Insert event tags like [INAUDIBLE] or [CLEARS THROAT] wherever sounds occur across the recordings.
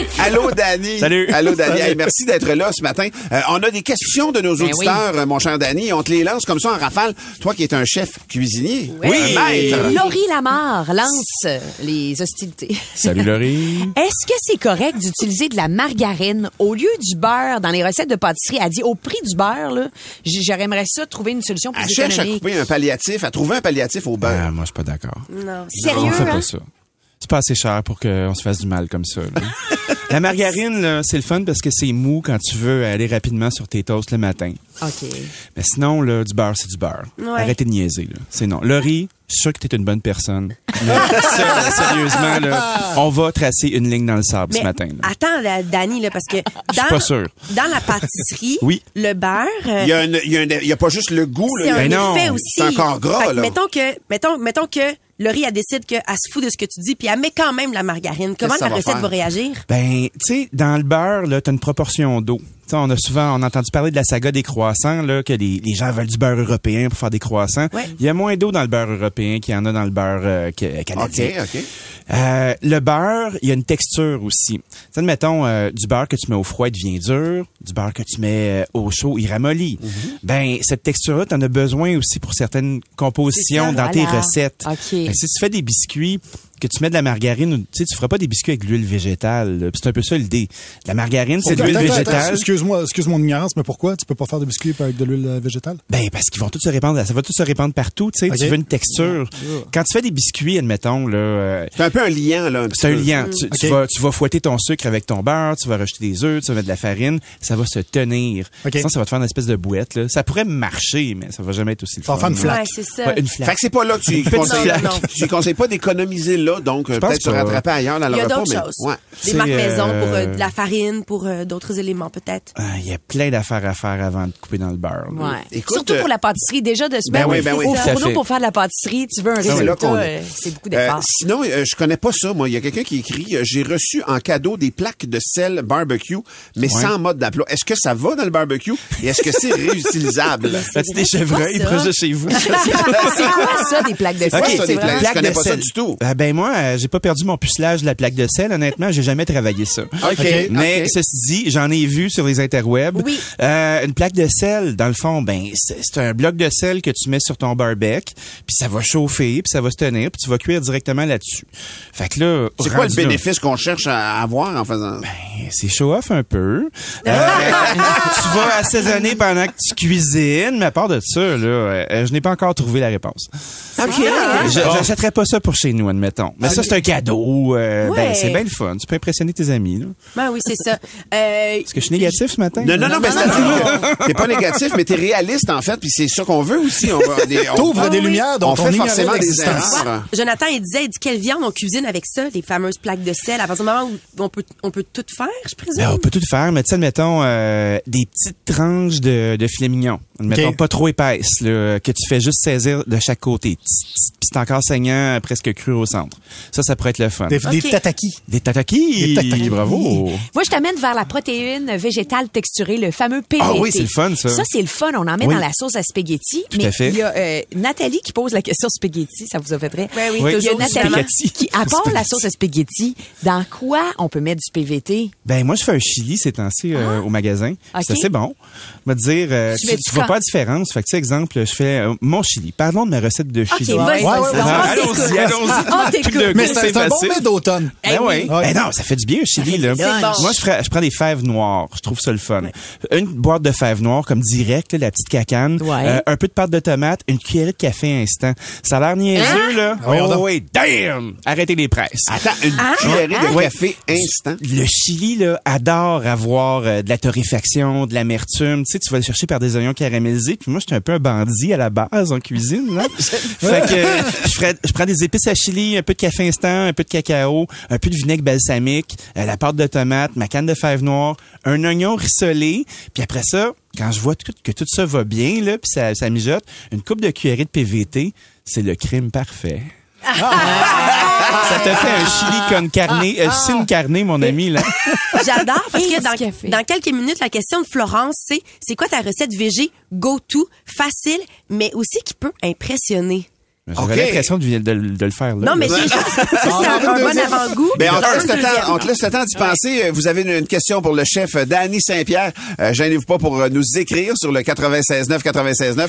[LAUGHS] Allô, Danny. Salut. Allô, Danny. Hey, merci d'être là ce matin. Euh, on a des questions de nos Ben auditeurs, euh, mon cher Danny. On te les lance comme ça en rafale. Toi qui es un chef cuisinier. Oui. Un maître. Laurie Lamar lance les hostilités. Salut Laurie. [LAUGHS] Est-ce que c'est correct d'utiliser de la margarine au lieu du beurre dans les recettes de pâtisserie? Elle dit au prix du beurre, là, j'aimerais ça trouver une solution plus Elle cherche à couper un palliatif, à trouver un palliatif au beurre. Ah, moi, je suis pas d'accord. Non. On Sérieux, fait hein? pas ça. C'est pas assez cher pour qu'on se fasse du mal comme ça. [LAUGHS] La margarine, là, c'est le fun parce que c'est mou quand tu veux aller rapidement sur tes toasts le matin. OK. Mais sinon, là, du beurre, c'est du beurre. Ouais. Arrêtez de niaiser. là. C'est non. Je suis sûr que t'es une bonne personne. Mais ça, [LAUGHS] sérieusement, là, on va tracer une ligne dans le sable ce matin. là. attends, là, Dani, là, parce que Je suis dans, pas sûr. dans la pâtisserie, Oui. le beurre, euh, Il y a, un- il y a un- il y a pas juste le goût. c'est Là, un Ben non, effet aussi. c'est encore gras, Fait là. Mettons que, mettons, mettons que Laurie, elle décide qu'elle se fout de ce que tu dis, puis elle met quand même la margarine. Comment la va recette faire? va réagir? Ben, tu sais, dans le beurre, là, t'as une proportion d'eau. Tu on a souvent, on a entendu parler de la saga des croissants, là, que les, les gens veulent du beurre européen pour faire des croissants. Ouais. Il y a moins d'eau dans le beurre européen qu'il y en a dans le beurre euh, OK, canadien. Euh, le beurre, il y a une texture aussi. Tu sais, mettons, euh, du beurre que tu mets au froid, il devient dur. Du beurre que tu mets euh, au chaud, il ramollit. Ben, cette texture-là, t'en as besoin aussi pour certaines compositions ça, dans tes recettes. Si tu fais des biscuits, que tu mets de la margarine, tu sais, tu feras pas des biscuits avec de l'huile végétale. C'est un peu ça l'idée. La margarine, c'est de l'huile végétale. Excuse-moi, excuse mon ignorance, mais pourquoi tu peux pas faire de biscuits avec de l'huile euh, végétale? Ben parce qu'ils vont tous se répandre, ça va tout se répandre partout, tu sais, tu veux une texture. Quand tu fais des biscuits, admettons là, euh, C'est un peu un liant, là. c'est un peu. liant. Tu, vas, tu vas fouetter ton sucre avec ton beurre, tu vas rajouter des œufs, tu vas mettre de la farine, ça va se tenir. Sinon, ça va te faire une espèce de bouette. Là. Ça pourrait marcher, mais ça va jamais être aussi Ça va faire une flaque. Ouais, c'est ça. Ouais, une Fait flaque. que c'est pas là que tu [LAUGHS] conseilles, conseilles pas d'économiser là, donc euh, peut-être se rattraper ailleurs dans le Il y a repas. d'autres mais- choses. Ouais. Des C'est, marques maison euh, pour euh, de la farine, pour euh, d'autres éléments, peut-être. Ah, Il y a plein d'affaires à faire avant de couper dans le beurre. là. Ouais. Écoute, Surtout euh, pour la pâtisserie. Déjà, de se Ben oui, ben oui. fourneau fait. pour faire de la pâtisserie, tu veux un là résultat, euh, c'est beaucoup Euh, d'efforts. sinon, euh, je connais pas ça, moi. Il y a quelqu'un qui écrit euh, J'ai reçu en cadeau des plaques de sel barbecue, mais sans mode d'aplat. Est-ce que ça va dans le barbecue? Et est-ce que c'est réutilisable? [LAUGHS] As-tu des c'est chevreuils quoi ça? proches de chez vous? [LAUGHS] c'est quoi ça, des plaques de sel? Ok, C'est ça, des vraiment- plaques? Je connais de pas ça sel. du tout. Ah, ben moi, euh, j'ai pas perdu mon pucelage de la plaque de sel. Honnêtement, j'ai jamais travaillé ça. [LAUGHS] Mais ceci dit, j'en ai vu sur les interwebs. Oui. Euh, une plaque de sel, dans le fond, ben c'est un bloc de sel que tu mets sur ton barbecue, puis ça va chauffer, puis ça va se tenir, puis tu vas cuire directement là-dessus. Fait que là, C'est quoi le bénéfice qu'on cherche à avoir en faisant ben, c'est show off un peu. Euh, [LAUGHS] vas assaisonner pendant que tu cuisines, mais à part de ça, là, euh, je n'ai pas encore trouvé la réponse. OK. Je J'achèterais pas ça pour chez nous, admettons. Mais ça, c'est un cadeau. euh, Ouais. Ben, c'est bien le fun. Tu peux impressionner tes amis. Là. Ben oui, c'est ça. Euh, Est-ce que je suis négatif ce matin? Non, non, non, mais c'est-à-dire que t'es pas négatif, mais t'es réaliste, en fait, puis c'est ça qu'on veut aussi. On, des- T'ouvres des oui. lumières dont on fait forcément des erreurs. Jonathan, il disait, il dit quelle viande on cuisine avec ça, les fameuses plaques de sel? À partir du moment où on peut, on peut tout faire, je présume? Ben, on peut tout faire, mais tu sais, admettons, euh, des petites tranches de, de filet mignon. Admettons, Ok. pas trop épaisses, là, que tu fais juste saisir de chaque côté. Puis c'est encore saignant, presque cru au centre. Ça, ça pourrait être le fun. Des, des Ok. tataki. Des tataki! Des tataki. Bravo! Moi, je t'amène vers la protéine végétale texturée, le fameux PVT. Ah oui, c'est le fun, ça. Ça, c'est le fun. On en met Oui. dans la sauce à spaghetti. Tout mais à fait. il y a euh, Nathalie qui pose la question spaghetti. Ça vous a fait rire? Oui, oui, Oui. Il y a Nathalie Spaghetti. qui, à part la sauce à spaghetti, dans quoi on peut mettre du PVT? Ben moi je fais un chili ces temps-ci euh, au magasin. Ok. C'est assez bon. Me dire euh, Tu tu, vois pas la différence. Fait que tu sais, exemple, je fais euh, mon chili. Parlons de ma recette de chili. vas-y. Ouais, Allons-y, allons-y. D'un Mais c'est un bon mets d'automne. Ben oui. Ouais. Ben non, ça fait du bien, le chili, là. Bon. Moi, je, ferais- je prends des fèves noires. Je trouve ça le fun. Une boîte de fèves noires, comme direct, là, la petite cacane. Euh, un peu de pâte de tomate, une cuillerée de café instant. Ça a l'air niaiseux, là. Ah oh, oui, damn! Arrêtez les presses. Attends, une cuillerée de café instant. Le Chili là, adore avoir euh, de la torréfaction, de l'amertume. Tu sais, tu vas le chercher par des oignons caramélisés. Puis moi, j'étais un peu un bandit à la base en cuisine. Là. [LAUGHS] fait que euh, je, ferais- je prends des épices à chili, un peu de café instant, un peu de cacao, un peu de vinaigre balsamique, euh, la pâte de tomate, ma canne de fèves noires, un oignon rissolé. Puis après ça, quand je vois tout- que tout ça va bien, là, puis ça, ça mijote, une coupe de cuillerée de PVT, c'est le crime parfait. Ça te fait un chili con carne, euh, sin carne, mon ami, là. J'adore parce que dans, dans quelques minutes, la question de Florence, c'est c'est quoi ta recette VG go-to, facile, mais aussi qui peut impressionner? J'avais Ok. l'impression de, de- de le faire, là. Non, mais c'est juste, ça, c'est un, bon avant-goût. Ben, on, te laisse le temps, on te laisse le temps d'y penser. Euh, Vous avez une, une question pour le chef euh, Danny Saint-Pierre. Euh, Gênez-vous pas pour euh, nous écrire sur le 96.9 96.9.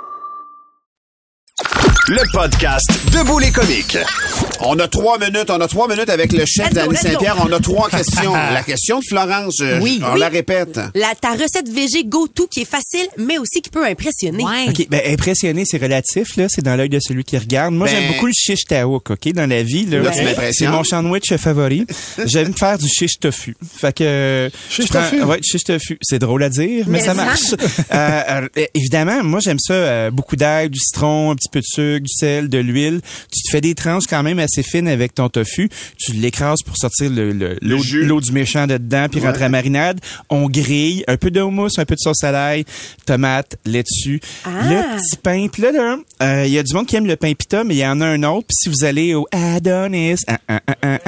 Le podcast Debout les comiques. On a trois minutes. On a trois minutes avec le chef go. Saint-Pierre. On a trois questions. [LAUGHS] La question de Florence, euh, Oui. on Oui. la répète. La, ta recette VG go-to qui est facile, mais aussi qui peut impressionner. Ouais. OK, ben impressionné, c'est relatif, là. C'est dans l'œil de celui qui regarde. Moi, Ben- j'aime beaucoup le shish taouk, OK, dans la vie. Là, C'est- mon sandwich favori. J'aime faire du shish tofu. Fait que... Shish tofu? Ouais, shish tofu. C'est drôle à dire, mais, Mais ça ça. marche. Euh, euh, évidemment, moi, j'aime ça. euh, beaucoup d'ail, du citron, un petit peu de sucre, du sel, de l'huile. Tu te fais des tranches quand même assez fines avec ton tofu. Tu l'écrases pour sortir le- le- l'eau du méchant de dedans, puis rentrer à marinade. On grille. Un peu de houmous, un peu de sauce à l'ail, tomate, laitue. Ah. Le petit pain. Puis là, là, euh, il y a du monde qui aime le pain pita, mais il y en a un autre. Puis si vous allez au Adonis, ah, ah, ah,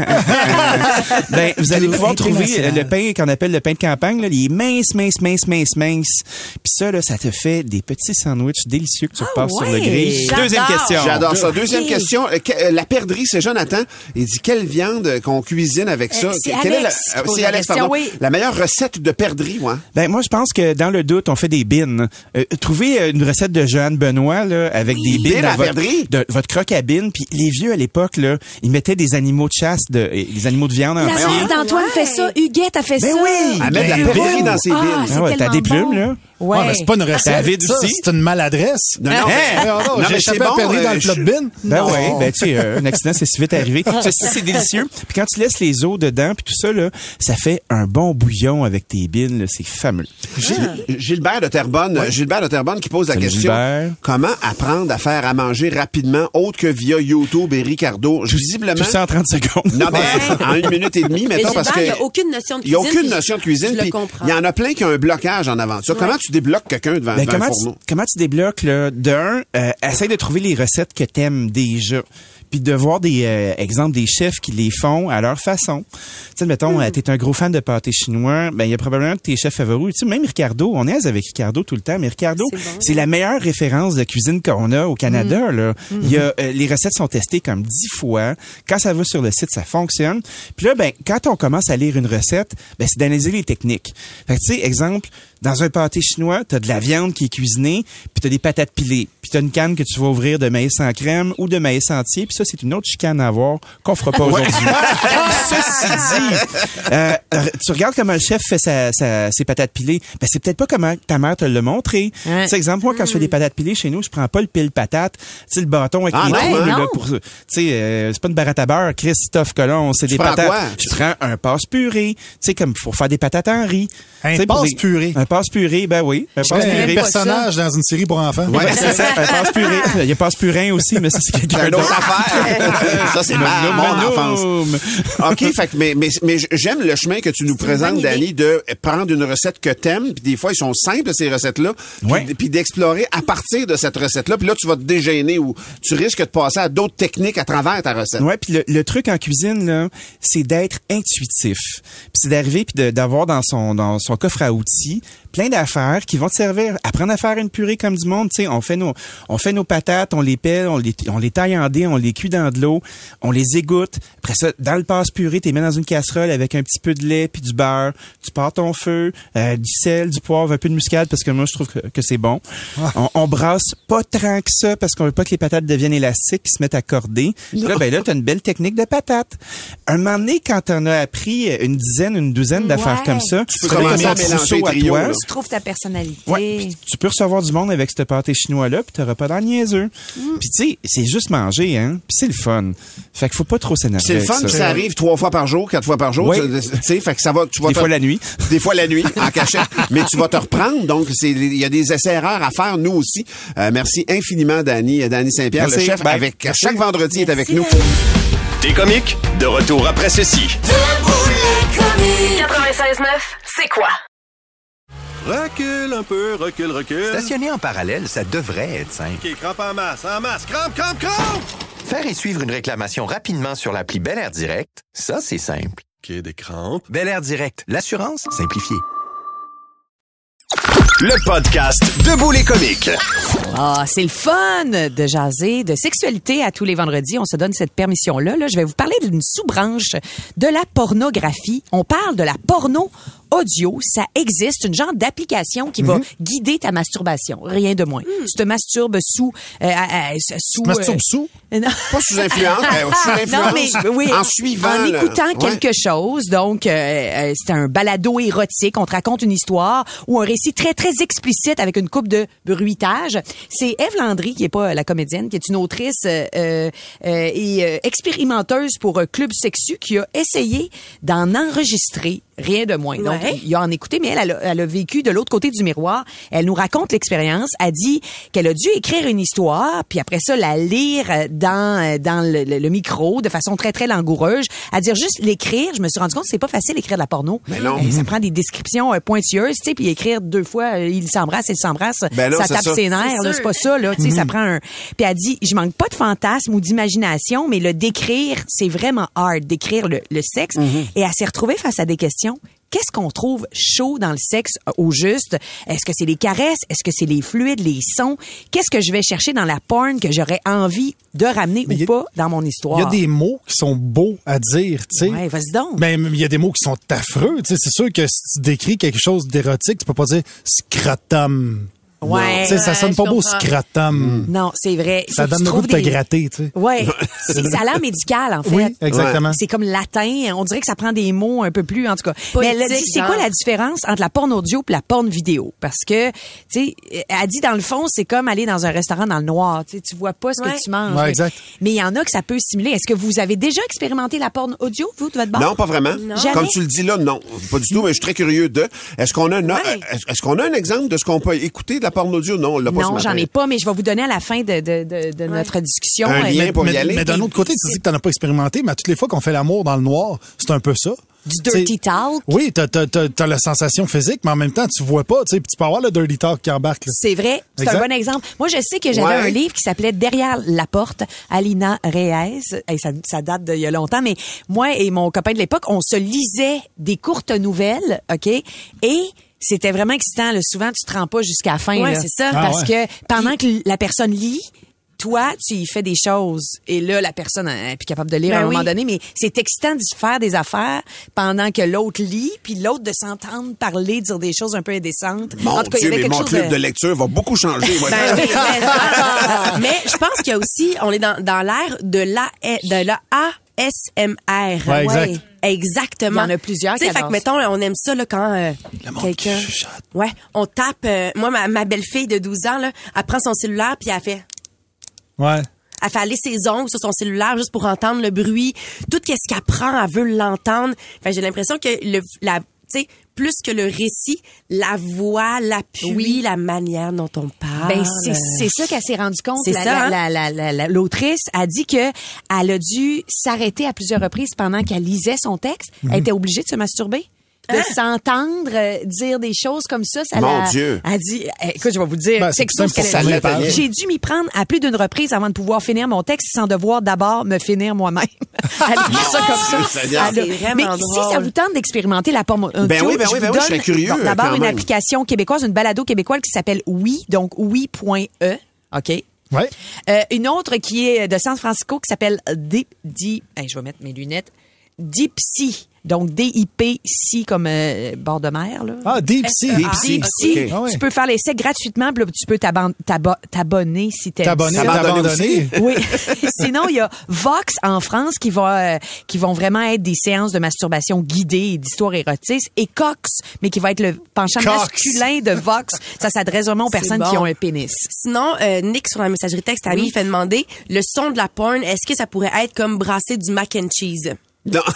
[LAUGHS] ben, vous allez pouvoir trouver euh, le pain qu'on appelle le pain de campagne. Là, il est mince, mince, mince, mince, mince. Puis ça, là, ça te fait des petits sandwichs délicieux que tu repasses sur le ouais. grill. Deuxième question. J'adore ça. Deuxième question. Euh, euh, La perdrix, c'est Jonathan. Il dit quelle viande euh, qu'on cuisine avec ça? Euh, c'est Quelle est Alex la, Alex, question, pardon. oui. La meilleure recette de perdrix, moi? Ben moi je pense que dans le doute on fait des bines. Euh, trouvez une recette de Joanne Benoît là avec des bines Bines à votre, perdrix? de, votre croque à bines puis les vieux à l'époque là, ils mettaient des animaux de chasse de des animaux de viande La mère d'Antoine fait ça. Huguette a fait Ben ça. oui. À mettre de la Ben, perdrix dans ses Ah, bines. Ah ouais, t'as des plumes bon. là. Ouais. Ouais, mais c'est pas une recette. David ça, aussi. C'est une maladresse. Non, non, Hein? mais- Non, non, Non, j'ai mais échappé bon, perdre euh, dans le plat je- de bin. Ben oui, ben tu sais, euh, un accident c'est si vite arrivé. Ceci c'est délicieux. Puis quand tu laisses les os dedans puis tout ça là, ça fait un bon bouillon avec tes bines là, c'est fameux. Gilles- Gilbert de Terrebonne, Gilbert de Terrebonne qui pose la Salut, question. Gilbert. Comment apprendre à faire à manger rapidement autre que via YouTube et Ricardo? Visiblement. Tout ça en 30 secondes. Non, mais en une minute et demie, Mais mettons, parce Gilbert, que. il a aucune notion de Il n'y a cuisine. aucune notion de cuisine. Il y en a plein qui ont un blocage en ça. Comment tu débloques quelqu'un devant, Ben, devant comment, tu, fourneau? comment tu débloques, là? D'un, euh, essaye de trouver les recettes que t'aimes déjà. Puis de voir des euh, exemples des chefs qui les font à leur façon. Tu sais, mettons, euh, t'es un gros fan de pâté chinois, ben il y a probablement tes chefs favoris. Tu sais, même Ricardo, on est avec Ricardo tout le temps, mais Ricardo, C'est bon. c'est la meilleure référence de cuisine qu'on a au Canada. Là. Il y a, euh, les recettes sont testées comme dix fois. Quand ça va sur le site, ça fonctionne. Puis là, ben, quand on commence à lire une recette, ben, c'est d'analyser les techniques. Fait que, tu sais, exemple, dans un pâté chinois, t'as de la viande qui est cuisinée, puis t'as des patates pilées, puis t'as une canne que tu vas ouvrir de maïs sans crème ou de maïs entier, puis ça, c'est une autre chicane à avoir qu'on fera pas aujourd'hui. [LAUGHS] Ceci dit, euh, tu regardes comment le chef fait sa, sa- ses patates pilées, ben c'est peut-être pas comment ta mère te l'a montré. Ouais. Tu sais, exemple, moi, quand je fais des patates pilées chez nous, je prends pas le pile patate, tu sais, le bâton avec Ah les trous, hein? là, pour, tu sais, euh, c'est pas une baratte à beurre, Christophe Colomb, c'est des patates. quoi? Je prends un passe purée, tu sais, comme pour faire des patates en riz. Un passe purée. Un passe purée, ben oui. Un passe C'est un purée. personnage dans une série pour enfants. Ouais, c'est ça, un passe purée. Il y a passe purin aussi, mais ça, c'est quelqu'un une autre d'autre. Ça, c'est ma, Nom, mon nom, enfance. OK, fait que, mais, mais, mais j'aime le chemin que tu nous présentes. Danny, de prendre une recette que t'aimes, puis des fois, ils sont simples, ces recettes-là, puis- Ouais. puis d'explorer à partir de cette recette-là, puis là, tu vas te dégêner ou tu risques de passer à d'autres techniques à travers ta recette. Ouais, puis le, le truc en cuisine là, c'est d'être intuitif. Puis c'est d'arriver puis de- d'avoir dans son dans son coffre à outils plein d'affaires qui vont te servir. Apprendre à faire une purée comme du monde, tu sais, on fait nos, on fait nos patates, on les pèle, on les, on les taille en dés, on les cuit dans de l'eau, on les égoutte. Après ça, dans le passe-purée, tu les mets dans une casserole avec un petit peu de lait puis du beurre. Tu pars ton feu, euh, du sel, du poivre, un peu de muscade parce que moi, je trouve que, que c'est bon. On, on brasse pas tant que ça parce qu'on veut pas que les patates deviennent élastiques, qu'ils se mettent à corder. Là, ben là, t'as une belle technique de patate. Un moment donné, quand t'en as appris une dizaine, une douzaine d'affaires Ouais. comme ça, Tu peux commencer à mélanger à trio, toi. Tu trouves ta personnalité. Ouais, puis tu peux recevoir du monde avec ce pâté chinois-là, puis t'auras pas dans le niaiseux. Puis tu sais, c'est juste manger, hein. Puis c'est le fun. Fait qu'il faut pas trop s'énerver C'est le fun, ça. puis ça arrive trois fois par jour, quatre fois par jour. Oui. Tu sais, fait que ça va, tu vas Des te- fois la nuit. Des fois la nuit, en cachette. Mais tu vas te reprendre. Donc, c'est, il y a des essais-erreurs à faire, nous aussi. Euh, merci infiniment, Danny, Danny Saint-Pierre, le chef, Bye. avec chaque vendredi, est avec nous. T'es comique? De retour après ceci. 96.9, c'est quoi? Recule un peu, recule, recule. Stationner en parallèle, ça devrait être simple. OK, crampe en masse, en masse, crampe, crampe, crampe! Faire et suivre une réclamation rapidement sur l'appli Bel Air Direct, ça, c'est simple. OK, des crampes. Bel Air Direct, l'assurance simplifiée. Le podcast Debout les comiques. Ah, c'est le fun de jaser de sexualité à tous les vendredis. On se donne cette permission-là. Là, je vais vous parler d'une sous-branche de la pornographie. On parle de la porno audio. Ça existe, une genre d'application qui va guider ta masturbation. Rien de moins. Tu te masturbes sous... euh, euh, euh, sous Tu masturbes euh, sous? non. Pas sous influence, euh, [LAUGHS] sous non, mais oui, en suivant. en le- écoutant Ouais. quelque chose. Donc, euh, euh, c'est un balado érotique. On te raconte une histoire ou un récit très, très explicite avec une coupe de bruitage. C'est Eve Landry, qui est pas euh, la comédienne, qui est une autrice euh, euh, euh, et euh, expérimenteuse pour euh, Club Sexu, qui a essayé d'en enregistrer rien de moins. Donc, Ouais. il y a en écouté, mais elle, elle a, elle a vécu de l'autre côté du miroir. Elle nous raconte l'expérience. Elle dit qu'elle a dû écrire une histoire, puis après ça, la lire dans dans le, le- le micro de façon très, très langoureuse. À dire juste l'écrire, je me suis rendu compte que c'est pas facile d'écrire de la porno. Mais non. Ça prend des descriptions euh, pointueuses, tu sais, puis écrire deux fois, euh, il s'embrasse, il s'embrasse, Ben non, ça tape ça. ses nerfs, C'est là, sûr. c'est pas ça, là, tu sais, ça prend un... Puis elle dit, je manque pas de fantasme ou d'imagination, mais le décrire, c'est vraiment hard, d'écrire le, le sexe. Et elle s'est retrouvée face à des questions. Qu'est-ce qu'on trouve chaud dans le sexe au juste? Est-ce que c'est les caresses? Est-ce que c'est les fluides, les sons? Qu'est-ce que je vais chercher dans la porn que j'aurais envie de ramener Mais ou a- pas dans mon histoire? Il y a des mots qui sont beaux à dire, tu sais. Ouais, vas-y donc. Ben, il y a des mots qui sont affreux, tu sais. C'est sûr que si tu décris quelque chose d'érotique, tu peux pas dire scrotum. Ouais. Tu sais, ça sonne pas beau comprends. scrotum. Non, c'est vrai. Ça donne le goût de te des- gratter, tu sais. Ouais, [LAUGHS] c'est ça a l'air médical en fait. Oui, exactement. C'est comme latin, on dirait que ça prend des mots un peu plus en tout cas. Mais c'est quoi genre. la différence entre la porn audio et la porn vidéo? Parce que tu sais elle dit dans le fond c'est comme aller dans un restaurant dans le noir, tu sais tu vois pas ce Ouais. que tu manges. Ouais, exact. Mais il y en a que ça peut stimuler. Est-ce que vous avez déjà expérimenté la porn audio vous de votre bord? Non, pas vraiment. Jamais? Comme tu le dis là, non, pas du tout. Mais je suis très curieux de. Est-ce qu'on a est-ce qu'on a un exemple de ce qu'on peut écouter de la porno audio Non, on l'a pas Non, j'en ai pas, mais je vais vous donner à la fin de, de, de, de notre discussion. Un euh, lien pour y mais, aller. mais d'un autre côté, tu dis que t'en as pas expérimenté, mais à toutes les fois qu'on fait l'amour dans le noir, c'est un peu ça. du dirty T'sais, talk. Oui, t'as, t'as, t'as, t'as la sensation physique, mais en même temps, tu vois pas, tu sais, puis tu peux avoir le dirty talk qui embarque. là. C'est vrai, c'est Exact. un bon exemple. Moi, je sais que j'avais Ouais. un livre qui s'appelait Derrière la porte, Alina Reyes. Hey, ça, ça date d'il y a longtemps, mais moi et mon copain de l'époque, on se lisait des courtes nouvelles, OK? Et c'était vraiment excitant. là. Souvent, tu te rends pas jusqu'à la fin. Ouais, là. c'est ça. Ah Parce ouais. que pendant que la personne lit, toi, tu y fais des choses. Et là, la personne n'est plus capable de lire Ben à un oui. moment donné. Mais c'est excitant d'y faire des affaires pendant que l'autre lit, puis l'autre de s'entendre parler, dire des choses un peu indécentes. Mon en tout cas, il y Dieu, avait mais mon chose club de- de lecture va beaucoup changer. Ben oui, mais, [LAUGHS] mais je pense qu'il y a aussi, on est dans, dans l'ère de la, de la ASMR. Ouais, exact. Exactement. Il y en a plusieurs Tu sais, fait que mettons, on aime ça, là, quand euh, quelqu'un. Ouais. On tape, euh, moi, ma, ma belle-fille de 12 ans, là, elle prend son cellulaire puis elle fait. Ouais. Elle fait aller ses ongles sur son cellulaire juste pour entendre le bruit. Tout ce qu'elle prend, elle veut l'entendre. Fait que j'ai l'impression que le, la, tu sais, plus que le récit, la voix, l'appui, Oui. la manière dont on parle. Ben c'est c'est ça qu'elle s'est rendu compte. C'est La- ça, hein? la- la- la- la- L'autrice a dit que elle a dû s'arrêter à plusieurs reprises pendant qu'elle lisait son texte. Elle était obligée de se masturber de s'entendre euh, dire des choses comme ça. ça Mon Dieu. Elle dit, eh, écoute, je vais vous dire, Ben, c'est a dit. ça, J'ai dû m'y prendre à plus d'une reprise avant de pouvoir finir mon texte sans devoir d'abord me finir moi-même. [LAUGHS] Elle écrit ça comme ça. a- vraiment Mais si drôle. ça vous tente d'expérimenter la pomme Ben oui, ben oui, ben vous oui, je donne serais curieux, D'abord, une même. application québécoise, une balado québécoise qui s'appelle Oui, donc oui.e. OK? Ouais. Euh, une autre qui est de San Francisco qui s'appelle Deep, Deep, hey, je vais mettre mes lunettes, Deepsy. Donc D-I-P-C comme euh, bord de mer. Là. Ah, Deep Sea. Deep. Ah ouais. Tu peux faire l'essai gratuitement, puis là, tu peux t'abonner si t'aimes T'abonner. T'abandonner. Oui. [LAUGHS] Sinon, il y a Vox en France qui va euh, qui vont vraiment être des séances de masturbation guidées et d'histoire érotique et Cox, mais qui va être le penchant Cox. masculin de Vox. Ça s'adresse vraiment aux personnes bon. qui ont un pénis. Sinon, euh, Nick, sur la messagerie texte, Ami, Oui. fait demander le son de la porn, est-ce que ça pourrait être comme brasser du mac and cheese? Non. [LAUGHS]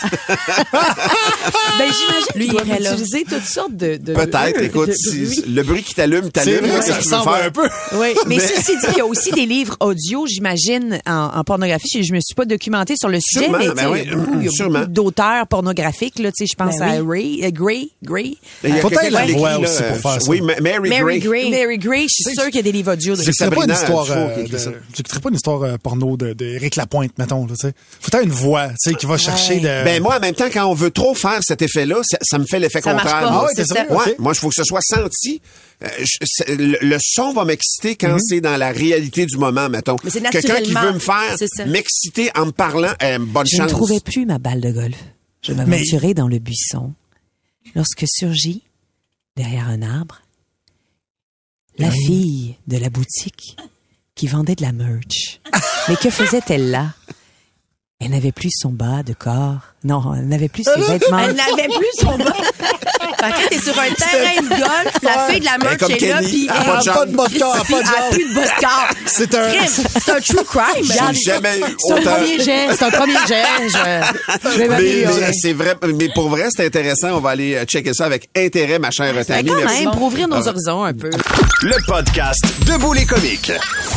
Ben, j'imagine Lui, il là. utiliser toutes sortes de, de Peut-être, écoute, de- si- oui. le bruit qui t'allume, t'allume. C'est que tu veux ressemble faire? un peu. Oui, mais, Mais- ceci dit, il y a aussi des livres audio, j'imagine, en, en pornographie. Je, je me suis pas documentée sur le sujet, Sûrement, mais ben il y a oui, beaucoup, il y a sûrement. beaucoup d'auteurs pornographiques. Là, tu sais, je pense Ben à Ray, euh, Gray, Gray. Il y a peut-être la voix là, aussi pour faire ça. Oui, Ma- Mary, Mary Gray. Gray. Mary Gray, je suis sûre qu'il y a des livres audio J'écouterais pas une histoire, euh, j'écouterais pas une histoire euh, porno de, de Éric Lapointe, mettons, là, tu sais. Faut une voix, tu sais, qui va chercher de... Ben moi, en même temps, quand on veut trop faire cet effet-là, ça, ça me fait l'effet contraire. pas. moi. Ah ouais, c'est c'est ça. Ouais, moi, il faut que ce soit senti. Euh, je- le, le son va m'exciter quand c'est dans la réalité du moment, mettons. Mais c'est Quelqu'un qui veut me faire m'exciter en me parlant, euh, bonne Je chance. ne trouvais plus ma balle de golf. Je m'aventurais dans le buisson lorsque surgit, derrière un arbre, la fille de la boutique qui vendait de la merch. [LAUGHS] Mais que faisait-elle là? Elle n'avait plus son bas de corps. Non, elle n'avait plus ses vêtements. Elle n'avait plus son bas. [LAUGHS] Fait que t'es sur un terrain de golf, la fille de la comme est là, puis elle a elle pas de Ah, pas de plus de bas de corps. C'est un... Crime, C'est un true crime. J'ai jamais eu C'est un premier jet, c'est un premier jet. Je, je vais Mais, mais c'est vrai, mais pour vrai, c'est intéressant. On va aller euh, checker ça avec intérêt, ma chère Ben, Tammy. quand Merci. même, pour ouvrir nos horizons un peu. Le podcast Debout les comiques.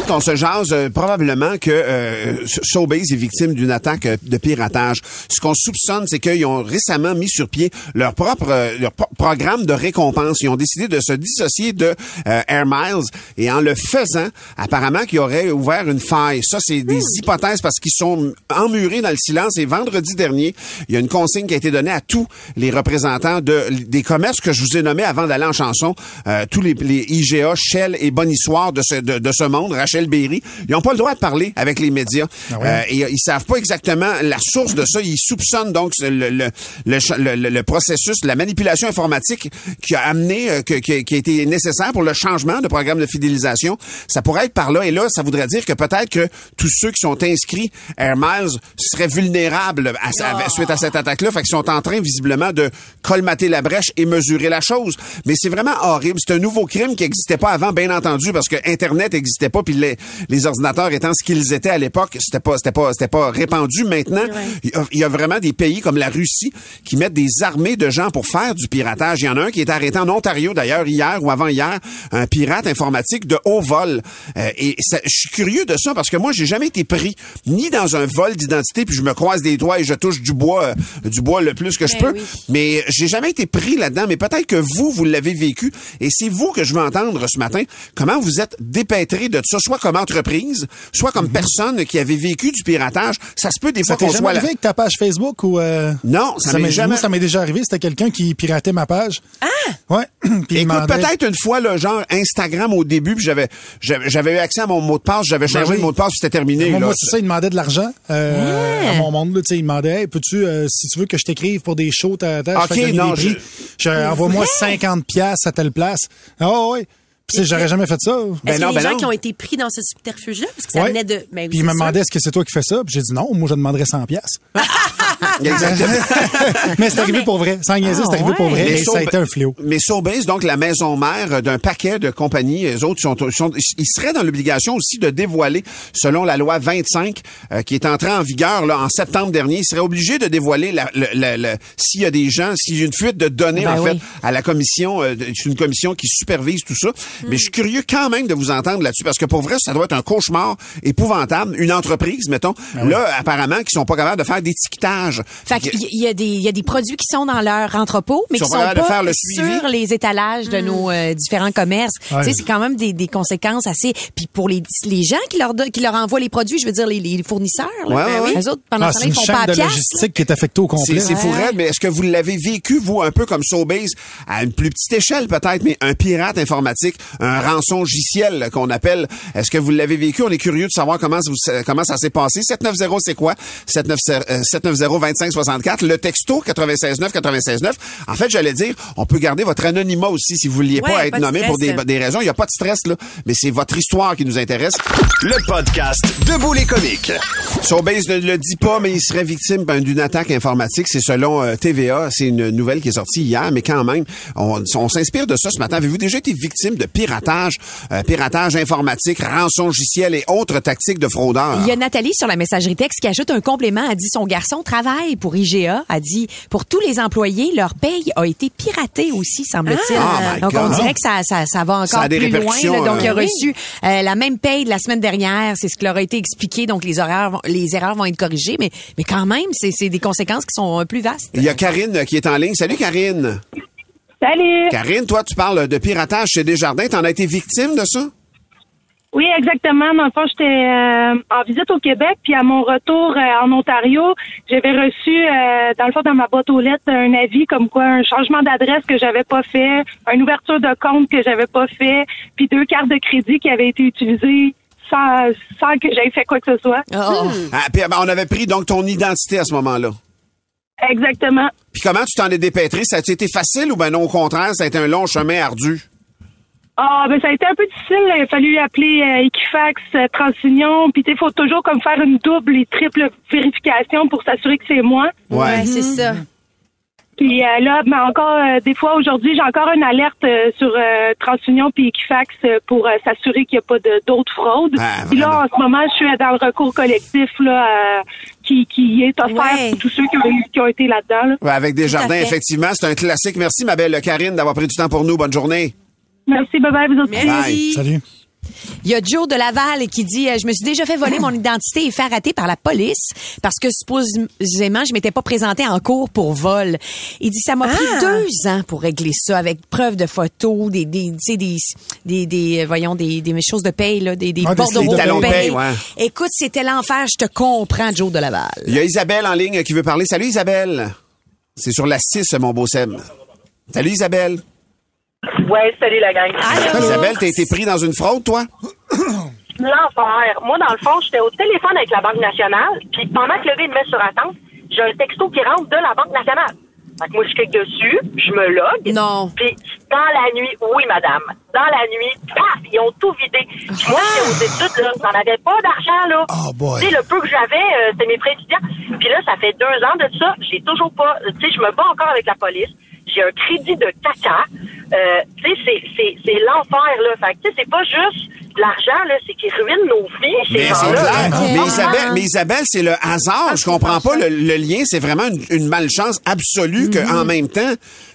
On se jase euh, probablement que euh, Showbiz est victime d'une attaque euh, de piratage. Ce qu'on soupçonne, c'est qu'ils ont récemment mis sur pied leur propre euh, leur pro- programme de récompense. Ils ont décidé de se dissocier de euh, Air Miles et en le faisant, apparemment qu'ils auraient ouvert une faille. Ça, c'est des hypothèses parce qu'ils sont emmurés dans le silence. Et vendredi dernier, il y a une consigne qui a été donnée à tous les représentants de, des commerces que je vous ai nommés avant d'aller en chanson, euh, tous les, les IGA, Shell et Bonne Histoire de ce, de, de ce monde, Rachel Berry, ils n'ont pas le droit de parler avec les médias. Euh, et euh, ils savent pas exactement la source de ça. Ils soupçonnent donc le, le, le, le- processus, la manipulation informatique qui a amené, euh, que- que- qui a été nécessaire pour le changement de programme de fidélisation. Ça pourrait être par là. Et là, ça voudrait dire que peut-être que tous ceux qui sont inscrits Air Miles seraient vulnérables à, à- suite à cette attaque-là. Fait qu'ils sont en train, visiblement, de colmater la brèche et mesurer la chose. Mais c'est vraiment horrible. C'est un nouveau crime qui n'existait pas avant, bien entendu, parce que Internet n'existait pas, puis les, les ordinateurs étant ce qu'ils étaient à l'époque, c'était pas, c'était pas, c'était pas répandu. Maintenant, il y y, a vraiment des pays comme la Russie qui mettent des armées de gens pour faire du piratage. Il y en a un qui est arrêté en Ontario, d'ailleurs, hier ou avant-hier, un pirate informatique de haut vol. Euh, et ça- je suis curieux de ça parce que moi, j'ai jamais été pris ni dans un vol d'identité, puis je me croise des doigts et je touche du bois, euh, du bois le plus que je Ben peux. oui. Mais j'ai jamais été pris là-dedans. Mais peut-être que vous, vous l'avez vécu. Et c'est vous que je veux entendre ce matin. Comment vous êtes dépêtré de ça, soit comme entreprise, soit comme personne qui avait vécu du piratage. Ça se peut des. Ça fois qu'on jamais soit là. arrivé avec ta page Facebook? Ou... euh, Non, ça m'est m'est- jamais- Moi, ça m'est déjà arrivé. C'était quelqu'un qui piratait ma page. Ah! Ouais. [CLEARS THROAT] Puis Écoute, peut-être une fois, le genre Instagram au début, puis j'avais, j'avais eu accès à mon mot de passe, j'avais changé Ben oui. le mot de passe, c'était terminé. Moi, là. moi, c'est ça, il demandait de l'argent euh, à mon monde. Là, tu sais, il demandait, hey, peux-tu, euh, si tu veux que je t'écrive pour des shows, ta, ta, Ok, je non, des prix. je- Je- Envoie-moi 50 pièces à telle place. Ah ouais. Puis, tu sais, j'aurais jamais fait ça. Ben Est-ce non, a des ben gens non. qui ont été pris dans ce subterfuge-là? Parce que ça Ouais. venait de. Ben, oui, Puis il c'est me sûr. demandait est-ce que c'est toi qui fais ça? Puis j'ai dit non, moi je demanderais 100 pièces. [LAUGHS] Exactement. mais c'est arrivé pour vrai. Sans niaiser, c'est arrivé ouais. pour vrai. Mais Et ça a été un fléau. Mais Sobeys, donc la maison mère d'un paquet de compagnies, les autres sont, sont- ils seraient dans l'obligation aussi de dévoiler, selon la loi 25 euh, qui est entrée en vigueur là, en septembre dernier, ils seraient obligés de dévoiler la- le- le- s'il y a des gens, s'il y a une fuite de données Ben en oui. fait à la commission, euh, c'est une commission qui supervise tout ça. Mais je suis curieux quand même de vous entendre là-dessus parce que pour vrai, ça doit être un cauchemar épouvantable. Une entreprise, mettons, là apparemment, qui sont pas capables de faire d'étiquetage. Fait qu'il y- il y, a des il y a des produits qui sont dans leur entrepôt, mais qui sont sont pas capables de pas faire le suivi. sur les étalages de nos euh, différents commerces. Ouais. Tu sais, c'est quand même des, des conséquences assez. Puis pour les les gens qui leur qui leur envoient les produits, je veux dire les, les fournisseurs, là, Ouais, ouais, ouais. eux autres pendant Ah, ce temps-là, ils font pas de piastre. logistique qui est affectée au C'est complet. c'est fou Ouais. raide, mais est-ce que vous l'avez vécu, vous, un peu comme Sobase, à une plus petite échelle peut-être, mais un pirate informatique, un rançongiciel qu'on appelle, est-ce que vous l'avez vécu? On est curieux de savoir comment, ça s'est passé. 790, c'est quoi? 790-2564. Le texto 969 969. En fait, j'allais dire, on peut garder votre anonymat aussi si vous vouliez Ouais, pas être pas de nommé pour des, des raisons. Il n'y a pas de stress, là, mais c'est votre histoire qui nous intéresse. Le podcast Debout les comiques. Sobase ne le dit pas, mais il serait victime ben, d'une attaque informatique. C'est selon euh, TVA. C'est une nouvelle qui est sortie hier, mais quand même, on, on s'inspire de ça ce matin. Avez-vous déjà été victime de piratage, euh, piratage informatique, rançongiciel et autres tactiques de fraudeurs? Il y a Nathalie sur la messagerie texte qui ajoute un complément. Elle dit son garçon travaille pour IGA. Elle dit pour tous les employés, leur paye a été piratée aussi, semble-t-il. Ah, Donc on dirait que ça, ça, ça va encore Ça plus loin. là. Donc il a euh, reçu euh, la même paye de la semaine dernière. C'est ce qui leur a été expliqué. Donc les horaires, vont- les erreurs vont être corrigées. Mais, mais quand même, c'est des conséquences qui sont plus vastes. Il y a Karine qui est en ligne. Salut Karine. Salut! Karine, toi, tu parles de piratage chez Desjardins. T'en as été victime de ça? Oui, exactement. Dans le fond, j'étais euh, en visite au Québec, puis à mon retour euh, en Ontario, j'avais reçu, euh, dans le fond, dans ma boîte aux lettres, un avis comme quoi un changement d'adresse que j'avais pas fait, une ouverture de compte que j'avais pas fait, puis deux cartes de crédit qui avaient été utilisées sans, sans que j'aie fait quoi que ce soit. Oh. Ah, puis, ben, on avait pris donc ton identité à ce moment-là. Exactement. Puis comment tu t'en es dépêtré? Ça a-tu été facile ou ben non, au contraire, ça a été un long chemin ardu? Ah, ben ça a été un peu difficile. Il a fallu appeler euh, Equifax, euh, TransUnion, puis il faut toujours comme faire une double et triple vérification pour s'assurer que c'est moi. Ouais, c'est ça. Puis euh, là, ben encore euh, des fois aujourd'hui, j'ai encore une alerte euh, sur euh, TransUnion puis Equifax euh, pour euh, s'assurer qu'il n'y a pas de- d'autres fraudes. Ah, puis là, en ce moment, je suis dans le recours collectif là euh, qui, qui est offert Ouais. pour tous ceux qui ont, qui ont été là-dedans. là. Ouais, avec Desjardins, fait. effectivement, c'est un classique. Merci, ma belle Karine, d'avoir pris du temps pour nous. Bonne journée. Merci, bye bye, vous autres. Merci. Salut. Il y a Joe de Laval qui dit euh, je me suis déjà fait voler mon identité et faire rater par la police parce que supposément je m'étais pas présenté en cours pour vol. Il dit ça m'a pris Ah. deux ans pour régler ça avec preuve de photos, des des tu sais, des, des des euh, voyons des des choses de paye là, des des Ah, bordereaux de paye. Écoute, c'était l'enfer, je te comprends Joe de Laval. Il y a Isabelle en ligne qui veut parler. Salut, Isabelle. C'est sur la 6, mon beau Seb. Salut, Isabelle. Ouais, salut la gang. Isabelle, t'as été pris dans une fraude, toi? L'enfer. Moi, dans le fond, j'étais au téléphone avec la Banque nationale, puis pendant que le gars il me met sur attente, j'ai un texto qui rentre de la Banque nationale. Fait que moi, je clique dessus, je me log. Non. Puis dans la nuit, oui, madame, dans la nuit, paf, ils ont tout vidé. Puis moi, j'étais aux études, là, j'en avais pas d'argent, là. Oh boy. Tu sais, le peu que j'avais, euh, c'était mes prêts étudiants. Puis là, ça fait deux ans de ça, j'ai toujours pas, tu sais, je me bats encore avec la police. J'ai un crédit de caca. Euh, tu sais, c'est, c'est, c'est l'enfer, là. Fait que, tu sais, c'est pas juste l'argent, là, c'est qu'ils ruinent nos vies, ces Mais clair. Mais Ah. Isabelle, mais Isabelle, c'est le hasard. Je comprends pas le, le lien. C'est vraiment une, une malchance absolue qu'en même temps,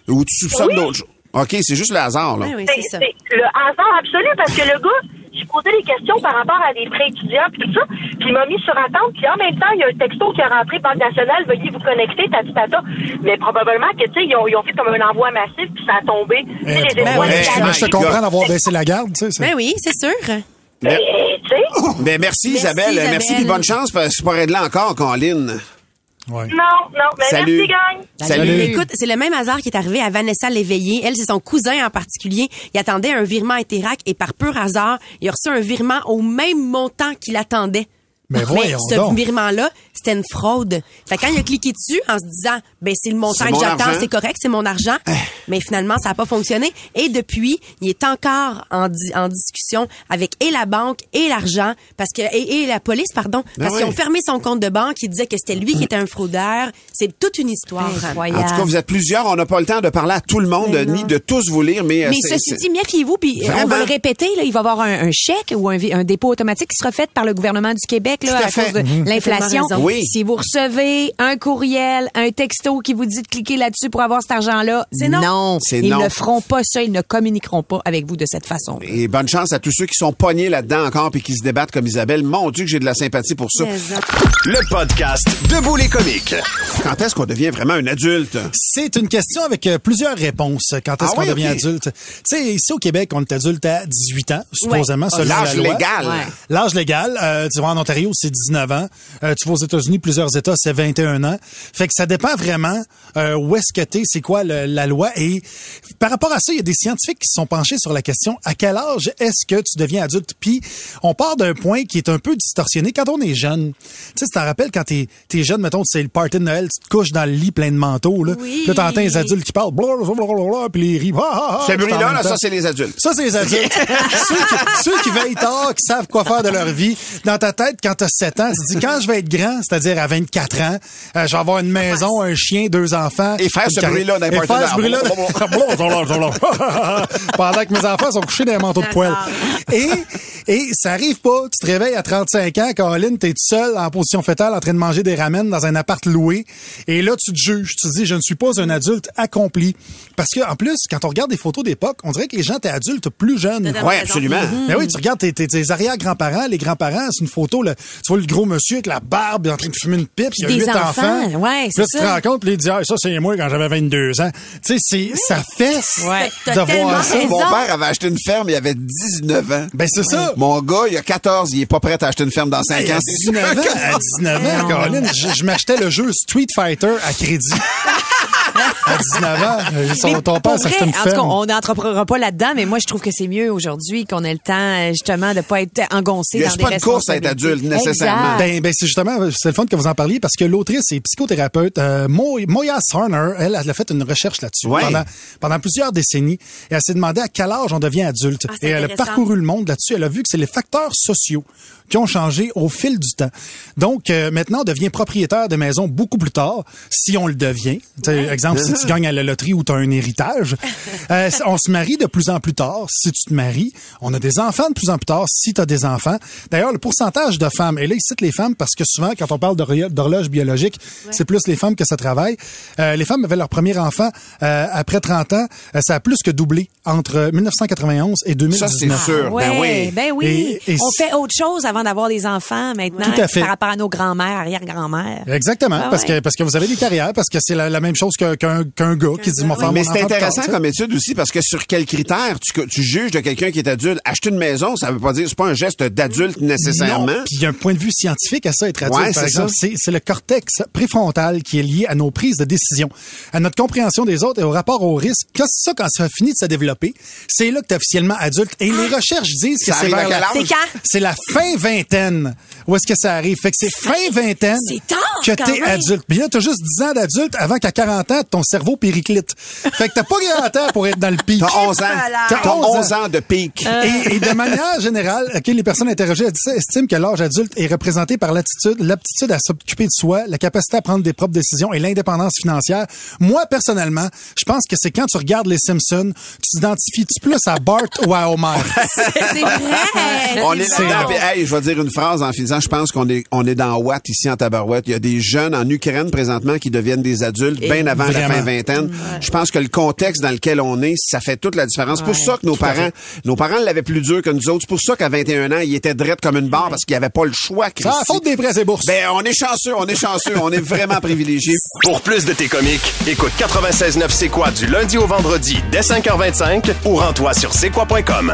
où tu soupçonnes Oui. d'autres choses. OK, c'est juste le hasard, là. Oui, oui, C'est, c'est ça. c'est le hasard absolu parce que le gars, j'ai posé des questions par rapport à des prêts étudiants puis tout ça, puis il m'a mis sur attente, puis en même temps, il y a un texto qui est rentré Banque nationale, veuillez vous connecter, tata tata. Mais probablement que, tu sais, ils ont, ils ont fait comme un envoi massif, puis ça a tombé. Eh, les ouais, qui je- te comprends d'avoir baissé la garde, tu sais. Ben oui, c'est sûr. Mais, Eh, tu sais, mais merci, Isabelle. Isabelle. Merci, puis bonne chance, parce que c'est pas là encore, Colin. Ouais. non, non, mais Salut. merci, gang. Salut. Salut. Écoute, c'est le même hasard qui est arrivé à Vanessa Léveillé. Elle, c'est son cousin en particulier. Il attendait un virement Interac et par pur hasard, il a reçu un virement au même montant qu'il attendait. Mais voyons ce donc. virement-là, c'était une fraude. Fait que quand il a cliqué dessus en se disant, ben c'est le montant C'est que mon j'attends, argent. c'est correct, c'est mon argent. Mais finalement, ça n'a pas fonctionné. Et depuis, il est encore en, di- en discussion avec et la banque et l'argent, parce que et, et la police, pardon, Ben parce qu'ils ont fermé son compte de banque. Ils disaient que c'était lui qui était un fraudeur. C'est toute une histoire. Incroyable. En tout cas, vous êtes plusieurs. On n'a pas le temps de parler à tout le monde, ni de tous vous lire, mais... euh, Mais c'est- ceci c'est- dit, méfiez-vous, puis on Vraiment? va le répéter, là, il va y avoir un, un chèque ou un dépôt automatique qui sera fait par le gouvernement du Québec Québec, là, Tout à cause de l'inflation. Oui. Si vous recevez un courriel, un texto qui vous dit de cliquer là-dessus pour avoir cet argent-là, C'est non. C'est Ils non. ne feront pas ça, ils ne communiqueront pas avec vous de cette façon. Et bonne chance à tous ceux qui sont pognés là-dedans encore puis qui se débattent comme Isabelle. Mon Dieu que j'ai de la sympathie pour ça. Le podcast Debout les comiques. Quand est-ce qu'on devient vraiment un adulte? C'est une question avec euh, plusieurs réponses. Quand est-ce Ah qu'on oui, devient adulte? Tu sais, ici au Québec, on est adulte à 18 ans, supposément, selon L'âge la loi. légal. Ouais. L'âge légal, euh, tu vois, en Ontario, c'est 19 ans. Euh, tu vas aux États-Unis, plusieurs États, c'est 21 ans. Fait que ça dépend vraiment euh, où est-ce que t'es, c'est quoi le- la loi. Et par rapport à ça, il y a des scientifiques qui se sont penchés sur la question à quel âge est-ce que tu deviens adulte? Puis on part d'un point qui est un peu distorsionné quand on est jeune. Tu sais, tu t'en rappelles quand t'es es jeune, mettons, c'est le party de Noël, tu te couches dans le lit plein de manteaux, là. Oui. Puis là, t'entends les adultes qui parlent, blablabla, puis les rient, ah, ah, ah, Ce bruit-là, là, ça, c'est les adultes. Ça, c'est les adultes. [LAUGHS] ceux, qui, ceux qui veillent tard, qui savent quoi faire de leur vie. Dans ta tête, quand t'as 7 ans, tu te dis, quand je vais être grand, c'est-à-dire à 24 ans, euh, je vais avoir une maison, un chien, deux enfants. Et faire ce bruit-là les Et faire ce bruit-là. [LAUGHS] Pendant que mes enfants sont couchés dans un manteau de poêle. Et, et ça arrive pas. Tu te réveilles à 35 ans, Caroline, t'es tout seul en position fétale en train de manger des ramen dans un appart loué. Et là, tu te juges. Tu te dis, je ne suis pas un adulte accompli. Parce que, en plus, quand on regarde des photos d'époque, on dirait que les gens étaient adultes plus jeunes. Oui, absolument. Ben oui, tu regardes tes, tes, tes arrière-grands-parents, les grands-parents, c'est une photo, là, tu vois le gros monsieur avec la barbe en train de fumer une pipe, il y a huit enfants, enfants. ouais, Puis là, c'est tu te rends compte, puis il dit, ah, ça, c'est moi quand j'avais 22 ans. Tu sais, c'est, ça fesse Ouais. T'as de tellement voir ça. raison. Mon père avait acheté une ferme, il avait 19 ans. Ben, c'est ça. Mon gars, il a 14, il est pas prêt à acheter une ferme dans 5 Hey, ans. [LAUGHS] à 19 ans, à 19 ans, Caroline, je, je m'achetais le jeu Street Fighter à crédit. [LAUGHS] à 19 ans, euh, ton père une en tout cas, on n'entreprendra pas là-dedans, mais moi, je trouve que c'est mieux aujourd'hui qu'on ait le temps, euh, justement, de pas être engoncé Il y a dans pas des de course à être adulte, nécessairement. Ben, ben c'est justement, c'est le fun que vous en parliez parce que l'autrice et psychothérapeute euh, Mo- Moya Sarner, elle, elle a fait une recherche là-dessus Ouais. pendant, pendant plusieurs décennies et elle s'est demandé à quel âge on devient adulte. Ah, et elle a parcouru le monde là-dessus. Elle a vu que c'est les facteurs sociaux qui ont changé au fil du temps. Donc, euh, maintenant, on devient propriétaire de maisons beaucoup plus tard, si on le devient. Tu sais, Exemple, si tu gagnes à la loterie ou tu as un héritage. [LAUGHS] Euh, on se marie de plus en plus tard, si tu te maries. On a des enfants de plus en plus tard, si tu as des enfants. D'ailleurs, le pourcentage de femmes, et là, il cite les femmes parce que souvent, quand on parle d'horlo- d'horloge biologique, c'est plus les femmes que ça travaille. Euh, les femmes avaient leur premier enfant euh, après 30 ans. Euh, ça a plus que doublé entre 1991 et 2019. Ça, c'est sûr. Ouais, Ben oui. ben oui. Et- et on fait autre chose avant d'avoir des enfants maintenant Tout à fait. par rapport à nos grands-mères, arrière-grands-mères. Exactement, Ah parce ouais. que parce que vous avez des carrières, parce que c'est la, la même chose que- qu'un qu'un gars qui dit moi faire Mais mon c'est intéressant comme étude aussi parce que sur quels critères tu, tu juges de quelqu'un qui est adulte? Acheter une maison, ça veut pas dire, c'est pas un geste d'adulte nécessairement. Puis il y a un point de vue scientifique à ça, être adulte, Ouais, par c'est exemple. ça. C'est, c'est le cortex préfrontal qui est lié à nos prises de décision, à notre compréhension des autres et au rapport au risque. Quand c'est ça, quand ça finit de se développer, c'est là que tu es officiellement adulte. Et les recherches disent que c'est vers la... âge? C'est quand? C'est la fin vingtaine. Où est-ce que ça arrive? Fait que c'est fin vingtaine tard, que t'es adulte. Puis là, t'as juste 10 ans d'adulte avant qu'à 40 ans, ton cerveau périclite. Fait que t'as pas 40 ans pour être dans le pic. T'as 11 ans. T'as T'as 11 11 ans de pic. Et, et de manière générale, ok, les personnes interrogées estiment que l'âge adulte est représenté par l'attitude, l'aptitude à s'occuper de soi, la capacité à prendre des propres décisions et l'indépendance financière. Moi, personnellement, je pense que c'est quand tu regardes les Simpsons, tu t'identifies-tu plus à Bart ou à Homer? [LAUGHS] C'est vrai. On est bon. Puis, hey, je vais dire une phrase en finissant. Je pense qu'on est, on est dans Watt ici en Tabarouette. Il y a des jeunes en Ukraine présentement qui deviennent des adultes bien avant la fin vingtaine. Je pense que le contexte dans lequel on est, ça fait toute la différence. C'est pour ça que nos parents, nos parents l'avaient plus dur que nous autres. C'est pour ça qu'à 21 ans, ils étaient drettes comme une barre parce qu'ils n'avaient pas le choix. C'est la faute des prêts et bourses. Ben, on est chanceux, on est chanceux, on est vraiment privilégiés. [LAUGHS] Pour plus de tes comiques, écoute 96.9 C'est quoi du lundi au vendredi dès 5h25 ou rends-toi sur c'est quoi.com.